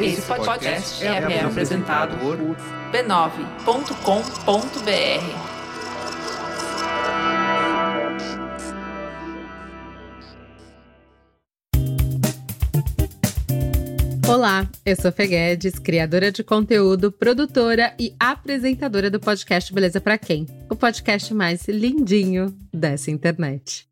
Esse podcast é, é apresentado por b9.com.br. Olá, eu sou Fê Guedes, criadora de conteúdo, produtora e apresentadora do podcast Beleza Pra Quem? O podcast mais lindinho dessa internet.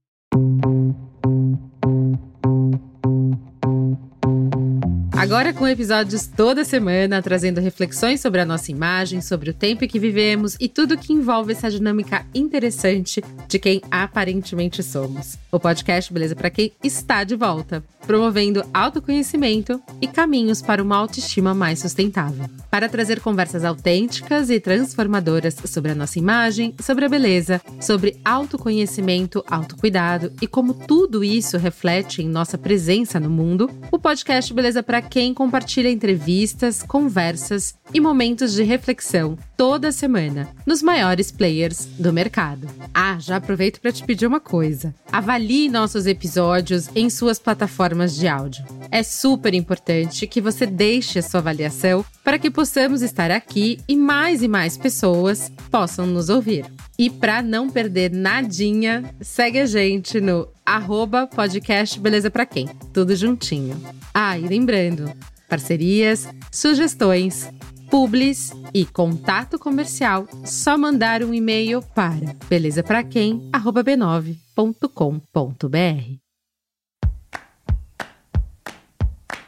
Agora com episódios toda semana, trazendo reflexões sobre a nossa imagem, sobre o tempo que vivemos e tudo que envolve essa dinâmica interessante de quem aparentemente somos. O podcast Beleza para quem está de volta, promovendo autoconhecimento e caminhos para uma autoestima mais sustentável. Para trazer conversas autênticas e transformadoras sobre a nossa imagem, sobre a beleza, sobre autoconhecimento, autocuidado e como tudo isso reflete em nossa presença no mundo, o podcast Beleza para quem compartilha entrevistas, conversas e momentos de reflexão toda semana nos maiores players do mercado. Ah, já aproveito para te pedir uma coisa. Avalie nossos episódios em suas plataformas de áudio. É super importante que você deixe a sua avaliação para que possamos estar aqui e mais e mais pessoas possam nos ouvir. E para não perder nadinha, segue a gente no arroba podcast Beleza Pra Quem. Tudo juntinho. Ah, e lembrando, parcerias, sugestões, publis e contato comercial, só mandar um e-mail para belezapraquem@b9.com.br.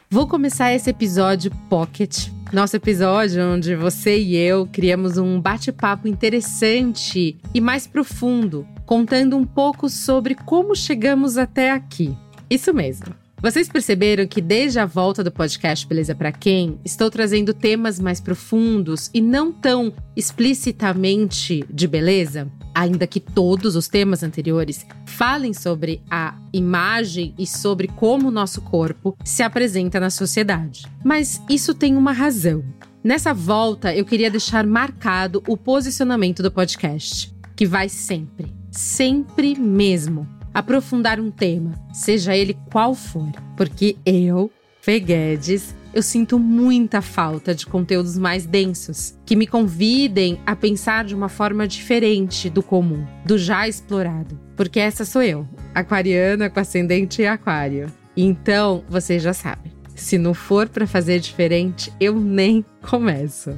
Vou começar esse episódio pocket. Nosso episódio onde você e eu criamos um bate-papo interessante e mais profundo, contando um pouco sobre como chegamos até aqui. Isso mesmo. Vocês perceberam que desde a volta do podcast Beleza para Quem, estou trazendo temas mais profundos e não tão explicitamente de beleza? Ainda que todos os temas anteriores falem sobre a imagem e sobre como o nosso corpo se apresenta na sociedade. Mas isso tem uma razão. Nessa volta, eu queria deixar marcado o posicionamento do podcast, que vai sempre, sempre mesmo aprofundar um tema, seja ele qual for, porque eu, Fê Guedes, eu sinto muita falta de conteúdos mais densos, que me convidem a pensar de uma forma diferente do comum, do já explorado. Porque essa sou eu, aquariana com ascendente em aquário. Então, vocês já sabem, se não for para fazer diferente, eu nem começo.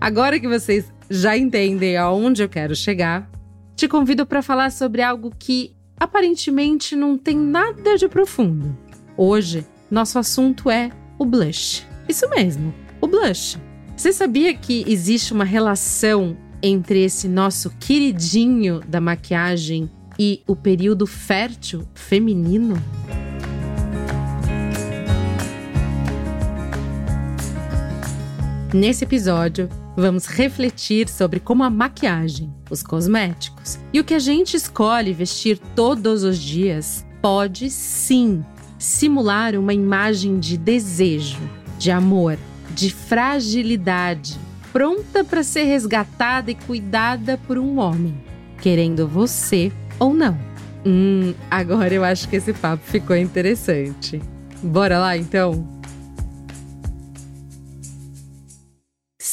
Agora que vocês já entendem aonde eu quero chegar, te convido para falar sobre algo que aparentemente não tem nada de profundo. Hoje, nosso assunto é o blush. Isso mesmo, o blush. Você sabia que existe uma relação entre esse nosso queridinho da maquiagem e o período fértil feminino? Nesse episódio, vamos refletir sobre como a maquiagem, os cosméticos e o que a gente escolhe vestir todos os dias pode sim simular uma imagem de desejo, de amor, de fragilidade, pronta para ser resgatada e cuidada por um homem, querendo você ou não. Hum, agora eu acho que esse papo ficou interessante. Bora lá então?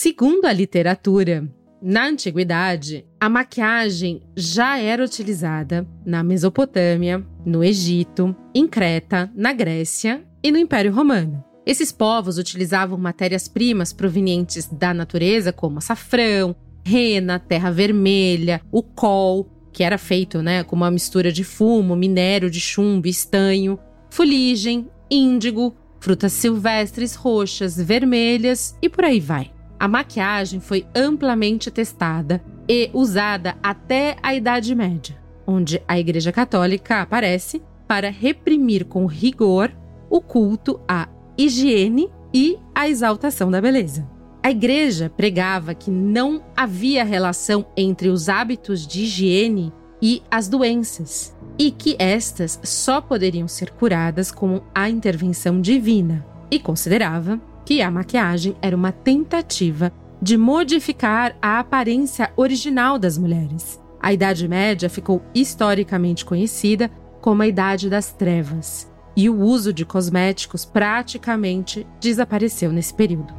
Segundo a literatura, na antiguidade, a maquiagem já era utilizada na Mesopotâmia, no Egito, em Creta, na Grécia e no Império Romano. Esses povos utilizavam matérias-primas provenientes da natureza, como açafrão, rena, terra vermelha, o col, que era feito né, com uma mistura de fumo, minério de chumbo, estanho, fuligem, índigo, frutas silvestres roxas, vermelhas e por aí vai a maquiagem foi amplamente testada e usada até a Idade Média, onde a Igreja Católica aparece para reprimir com rigor o culto à higiene e à exaltação da beleza. A igreja pregava que não havia relação entre os hábitos de higiene e as doenças, e que estas só poderiam ser curadas com a intervenção divina, e considerava que a maquiagem era uma tentativa de modificar a aparência original das mulheres. A Idade Média ficou historicamente conhecida como a Idade das Trevas. e o uso de cosméticos praticamente desapareceu nesse período.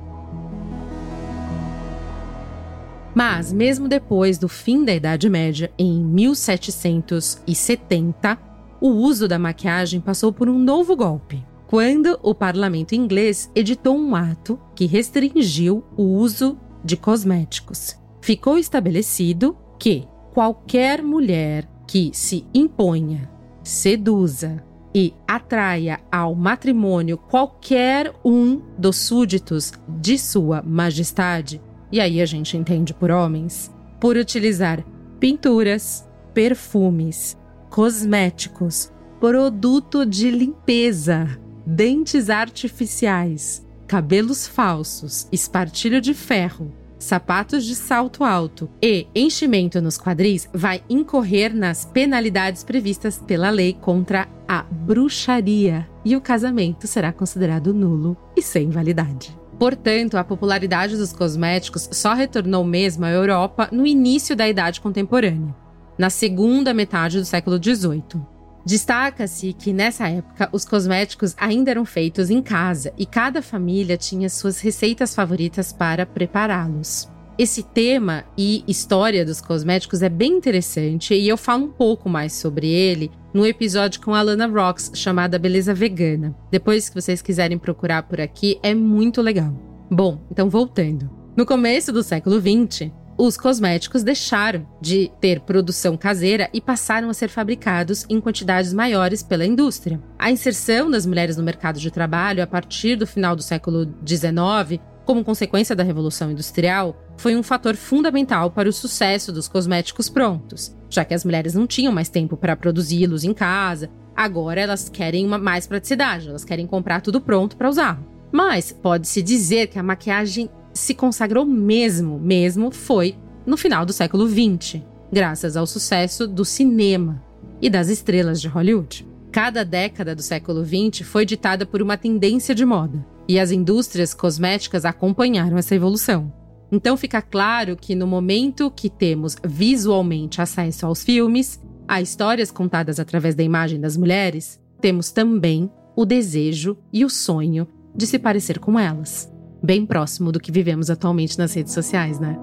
Mas, mesmo depois do fim da Idade Média, em 1770, o uso da maquiagem passou por um novo golpe, quando o parlamento inglês editou um ato que restringiu o uso de cosméticos. Ficou estabelecido que qualquer mulher que se imponha, seduza e atraia ao matrimônio qualquer um dos súditos de Sua Majestade e aí a gente entende por homens, por utilizar pinturas, perfumes, cosméticos, produto de limpeza, dentes artificiais, cabelos falsos, espartilho de ferro, sapatos de salto alto e enchimento nos quadris vai incorrer nas penalidades previstas pela lei contra a bruxaria e o casamento será considerado nulo e sem validade. Portanto, a popularidade dos cosméticos só retornou mesmo à Europa no início da Idade Contemporânea, na segunda metade do século XVIII. Destaca-se que nessa época os cosméticos ainda eram feitos em casa e cada família tinha suas receitas favoritas para prepará-los. Esse tema e história dos cosméticos é bem interessante e eu falo um pouco mais sobre ele no episódio com a Lana Rocks chamada Beleza Vegana. Depois que vocês quiserem procurar por aqui, é muito legal. Bom, então voltando. No começo do século XX, os cosméticos deixaram de ter produção caseira e passaram a ser fabricados em quantidades maiores pela indústria. A inserção das mulheres no mercado de trabalho a partir do final do século XIX como consequência da Revolução Industrial, foi um fator fundamental para o sucesso dos cosméticos prontos, já que as mulheres não tinham mais tempo para produzi-los em casa. Agora elas querem uma mais praticidade, elas querem comprar tudo pronto para usar. Mas pode-se dizer que a maquiagem se consagrou mesmo, mesmo foi no final do século XX, graças ao sucesso do cinema e das estrelas de Hollywood. Cada década do século XX foi ditada por uma tendência de moda e as indústrias cosméticas acompanharam essa evolução. Então fica claro que no momento que temos visualmente acesso aos filmes, a histórias contadas através da imagem das mulheres, temos também o desejo e o sonho de se parecer com elas. Bem próximo do que vivemos atualmente nas redes sociais, né?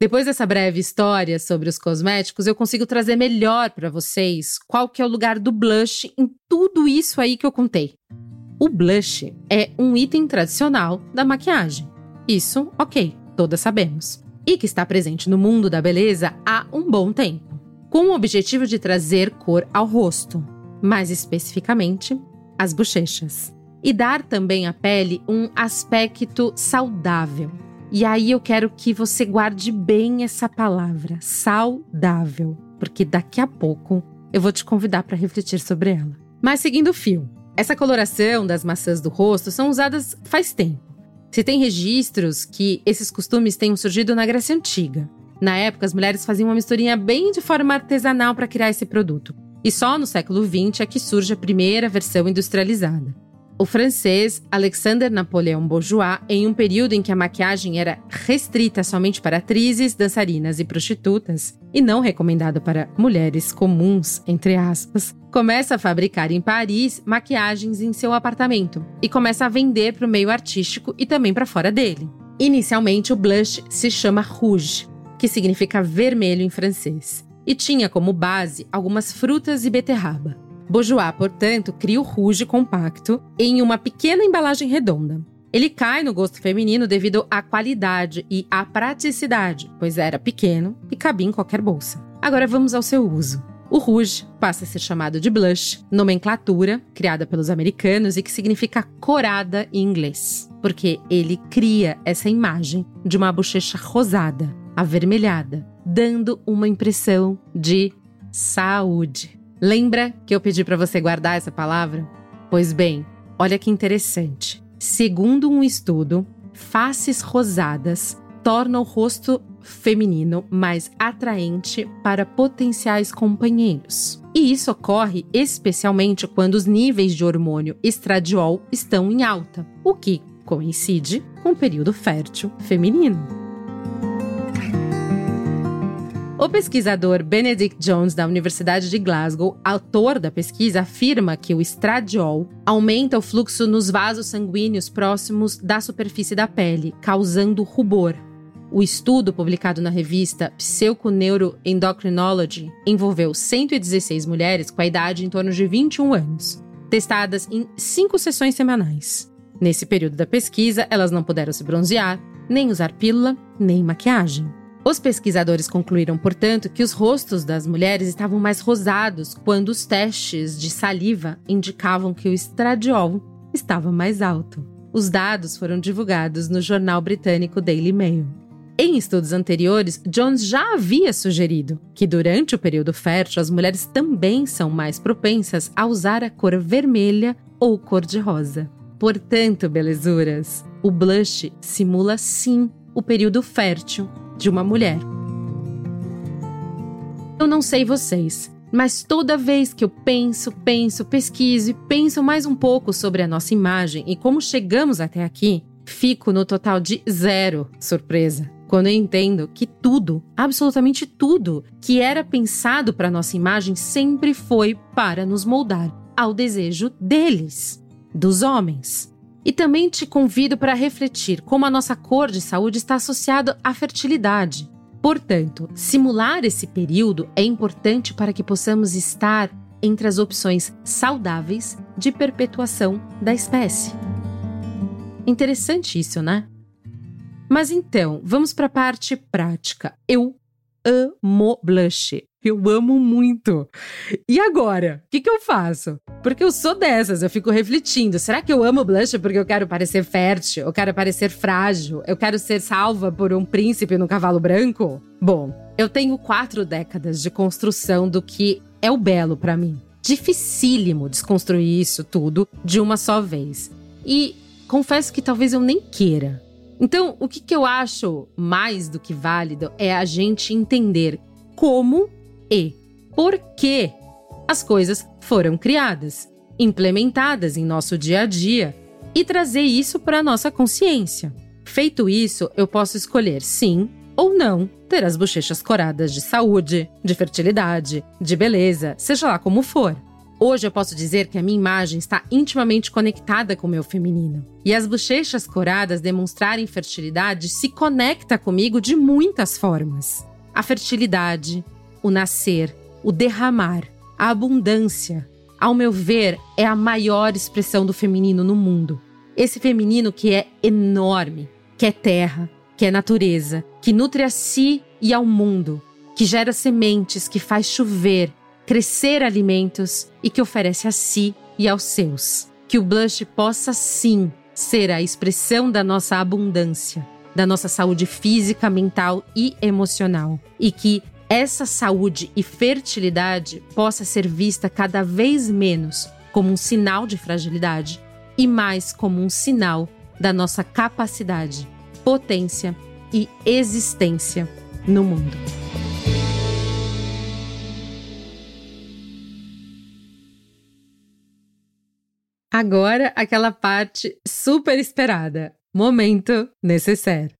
Depois dessa breve história sobre os cosméticos, eu consigo trazer melhor para vocês qual que é o lugar do blush em tudo isso aí que eu contei. O blush é um item tradicional da maquiagem. Isso, ok, todas sabemos. E que está presente no mundo da beleza há um bom tempo, com o objetivo de trazer cor ao rosto, mais especificamente as bochechas, e dar também à pele um aspecto saudável e aí eu quero que você guarde bem essa palavra, saudável, porque daqui a pouco eu vou te convidar para refletir sobre ela. Mas seguindo o fio, essa coloração das maçãs do rosto são usadas faz tempo. Se tem registros que esses costumes tenham surgido na Grécia Antiga. Na época, as mulheres faziam uma misturinha bem de forma artesanal para criar esse produto. E só no século XX é que surge a primeira versão industrializada o francês Alexander Napoleon Bourgeois, em um período em que a maquiagem era restrita somente para atrizes, dançarinas e prostitutas, e não recomendada para mulheres comuns, entre aspas, começa a fabricar em Paris maquiagens em seu apartamento e começa a vender para o meio artístico e também para fora dele. Inicialmente, o blush se chama rouge, que significa vermelho em francês, e tinha como base algumas frutas e beterraba. Bourjois, portanto, cria o rouge compacto em uma pequena embalagem redonda. Ele cai no gosto feminino devido à qualidade e à praticidade, pois era pequeno e cabia em qualquer bolsa. Agora vamos ao seu uso. O rouge passa a ser chamado de blush, nomenclatura criada pelos americanos e que significa corada em inglês, porque ele cria essa imagem de uma bochecha rosada, avermelhada, dando uma impressão de saúde. Lembra que eu pedi para você guardar essa palavra? Pois bem, olha que interessante. Segundo um estudo, faces rosadas tornam o rosto feminino mais atraente para potenciais companheiros. E isso ocorre especialmente quando os níveis de hormônio estradiol estão em alta, o que coincide com o período fértil feminino. O pesquisador Benedict Jones, da Universidade de Glasgow, autor da pesquisa, afirma que o estradiol aumenta o fluxo nos vasos sanguíneos próximos da superfície da pele, causando rubor. O estudo, publicado na revista Pseuconeuroendocrinology, envolveu 116 mulheres com a idade em torno de 21 anos, testadas em cinco sessões semanais. Nesse período da pesquisa, elas não puderam se bronzear, nem usar pílula, nem maquiagem. Os pesquisadores concluíram, portanto, que os rostos das mulheres estavam mais rosados quando os testes de saliva indicavam que o estradiol estava mais alto. Os dados foram divulgados no jornal britânico Daily Mail. Em estudos anteriores, Jones já havia sugerido que durante o período fértil as mulheres também são mais propensas a usar a cor vermelha ou cor de rosa. Portanto, belezuras, o blush simula sim o período fértil de uma mulher. Eu não sei vocês, mas toda vez que eu penso, penso, pesquiso e penso mais um pouco sobre a nossa imagem e como chegamos até aqui, fico no total de zero surpresa. Quando eu entendo que tudo, absolutamente tudo, que era pensado para nossa imagem sempre foi para nos moldar ao desejo deles, dos homens. E também te convido para refletir como a nossa cor de saúde está associada à fertilidade. Portanto, simular esse período é importante para que possamos estar entre as opções saudáveis de perpetuação da espécie. Interessante isso, né? Mas então, vamos para a parte prática. Eu amo blush. Eu amo muito. E agora? O que, que eu faço? Porque eu sou dessas, eu fico refletindo. Será que eu amo blush porque eu quero parecer fértil? Eu quero parecer frágil? Eu quero ser salva por um príncipe no cavalo branco? Bom, eu tenho quatro décadas de construção do que é o belo para mim. Dificílimo desconstruir isso tudo de uma só vez. E confesso que talvez eu nem queira. Então, o que, que eu acho mais do que válido é a gente entender como e por que as coisas foram criadas, implementadas em nosso dia a dia e trazer isso para a nossa consciência. Feito isso, eu posso escolher sim ou não ter as bochechas coradas de saúde, de fertilidade, de beleza, seja lá como for. Hoje eu posso dizer que a minha imagem está intimamente conectada com o meu feminino. E as bochechas coradas demonstrarem fertilidade se conecta comigo de muitas formas. A fertilidade, o nascer, o derramar, a abundância, ao meu ver, é a maior expressão do feminino no mundo. Esse feminino que é enorme, que é terra, que é natureza, que nutre a si e ao mundo, que gera sementes, que faz chover, crescer alimentos e que oferece a si e aos seus. Que o blush possa sim ser a expressão da nossa abundância, da nossa saúde física, mental e emocional. E que essa saúde e fertilidade possa ser vista cada vez menos como um sinal de fragilidade e mais como um sinal da nossa capacidade, potência e existência no mundo. Agora, aquela parte super esperada. Momento necessário.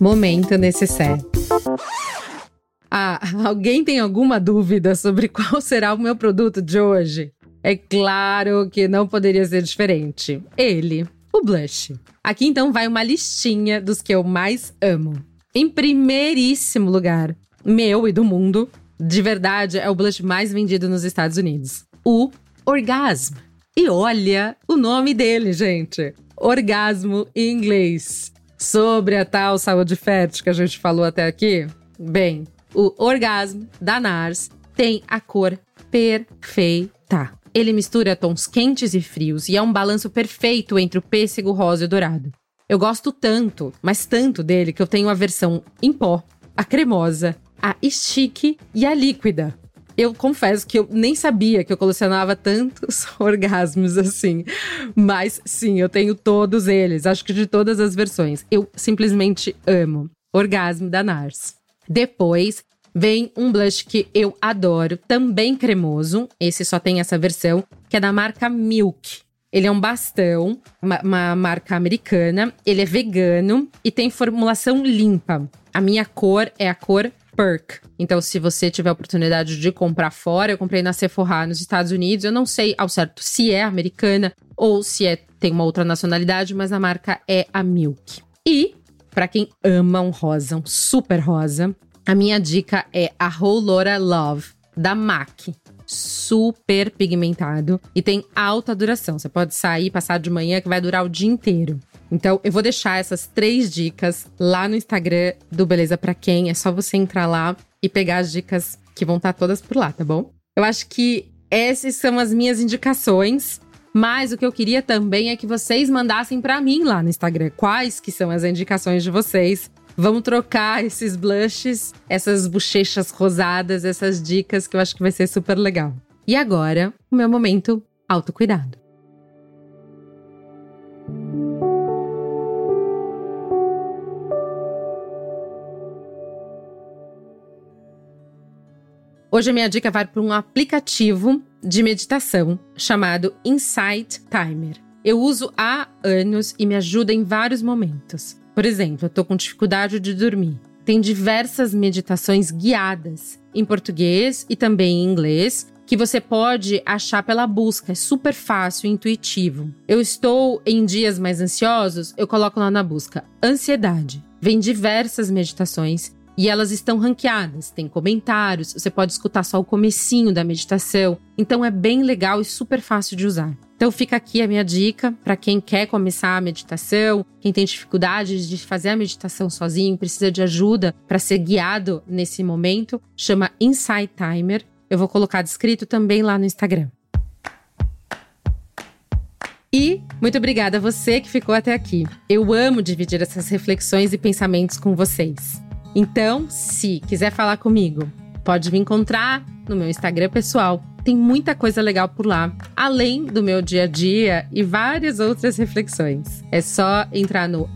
Momento necessário. Ah, alguém tem alguma dúvida sobre qual será o meu produto de hoje? É claro que não poderia ser diferente. Ele, o blush. Aqui então vai uma listinha dos que eu mais amo. Em primeiríssimo lugar, meu e do mundo, de verdade, é o blush mais vendido nos Estados Unidos. O Orgasm. E olha o nome dele, gente. Orgasmo em inglês. Sobre a tal saúde fértil que a gente falou até aqui. Bem, o Orgasm da NARS tem a cor perfeita. Ele mistura tons quentes e frios e é um balanço perfeito entre o pêssego rosa e o dourado. Eu gosto tanto, mas tanto dele que eu tenho a versão em pó, a cremosa a stick e a líquida. Eu confesso que eu nem sabia que eu colecionava tantos orgasmos assim. Mas sim, eu tenho todos eles, acho que de todas as versões. Eu simplesmente amo. Orgasmo da NARS. Depois vem um blush que eu adoro, também cremoso. Esse só tem essa versão, que é da marca Milk. Ele é um bastão, uma, uma marca americana. Ele é vegano e tem formulação limpa. A minha cor é a cor Perk. Então, se você tiver a oportunidade de comprar fora, eu comprei na Sephora nos Estados Unidos. Eu não sei ao certo se é americana ou se é tem uma outra nacionalidade, mas a marca é a Milk. E para quem ama um rosa, um super rosa, a minha dica é a Rolora Love da MAC. Super pigmentado e tem alta duração. Você pode sair, passar de manhã que vai durar o dia inteiro. Então, eu vou deixar essas três dicas lá no Instagram do Beleza Pra Quem. É só você entrar lá e pegar as dicas que vão estar tá todas por lá, tá bom? Eu acho que essas são as minhas indicações. Mas o que eu queria também é que vocês mandassem para mim lá no Instagram quais que são as indicações de vocês. Vamos trocar esses blushes, essas bochechas rosadas, essas dicas que eu acho que vai ser super legal. E agora, o meu momento autocuidado. Hoje a minha dica vai para um aplicativo de meditação chamado Insight Timer. Eu uso há anos e me ajuda em vários momentos. Por exemplo, eu estou com dificuldade de dormir. Tem diversas meditações guiadas em português e também em inglês que você pode achar pela busca. É super fácil e intuitivo. Eu estou em dias mais ansiosos, eu coloco lá na busca ansiedade. Vem diversas meditações e elas estão ranqueadas, tem comentários, você pode escutar só o comecinho da meditação. Então é bem legal e super fácil de usar. Então fica aqui a minha dica para quem quer começar a meditação, quem tem dificuldade de fazer a meditação sozinho, precisa de ajuda para ser guiado nesse momento, chama Insight Timer. Eu vou colocar descrito também lá no Instagram. E muito obrigada a você que ficou até aqui. Eu amo dividir essas reflexões e pensamentos com vocês. Então, se quiser falar comigo, pode me encontrar no meu Instagram pessoal. Tem muita coisa legal por lá, além do meu dia a dia e várias outras reflexões. É só entrar no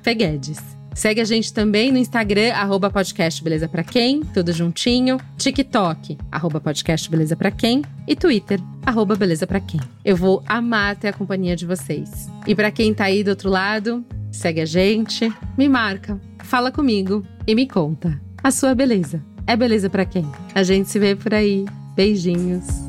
Feguedes. Segue a gente também no Instagram, arroba podcast Beleza Pra Quem, tudo juntinho. TikTok, arroba podcast Beleza Pra Quem. E Twitter, arroba Beleza Pra Quem. Eu vou amar ter a companhia de vocês. E para quem tá aí do outro lado, segue a gente, me marca, fala comigo e me conta. A sua beleza é beleza para quem? A gente se vê por aí. Beijinhos.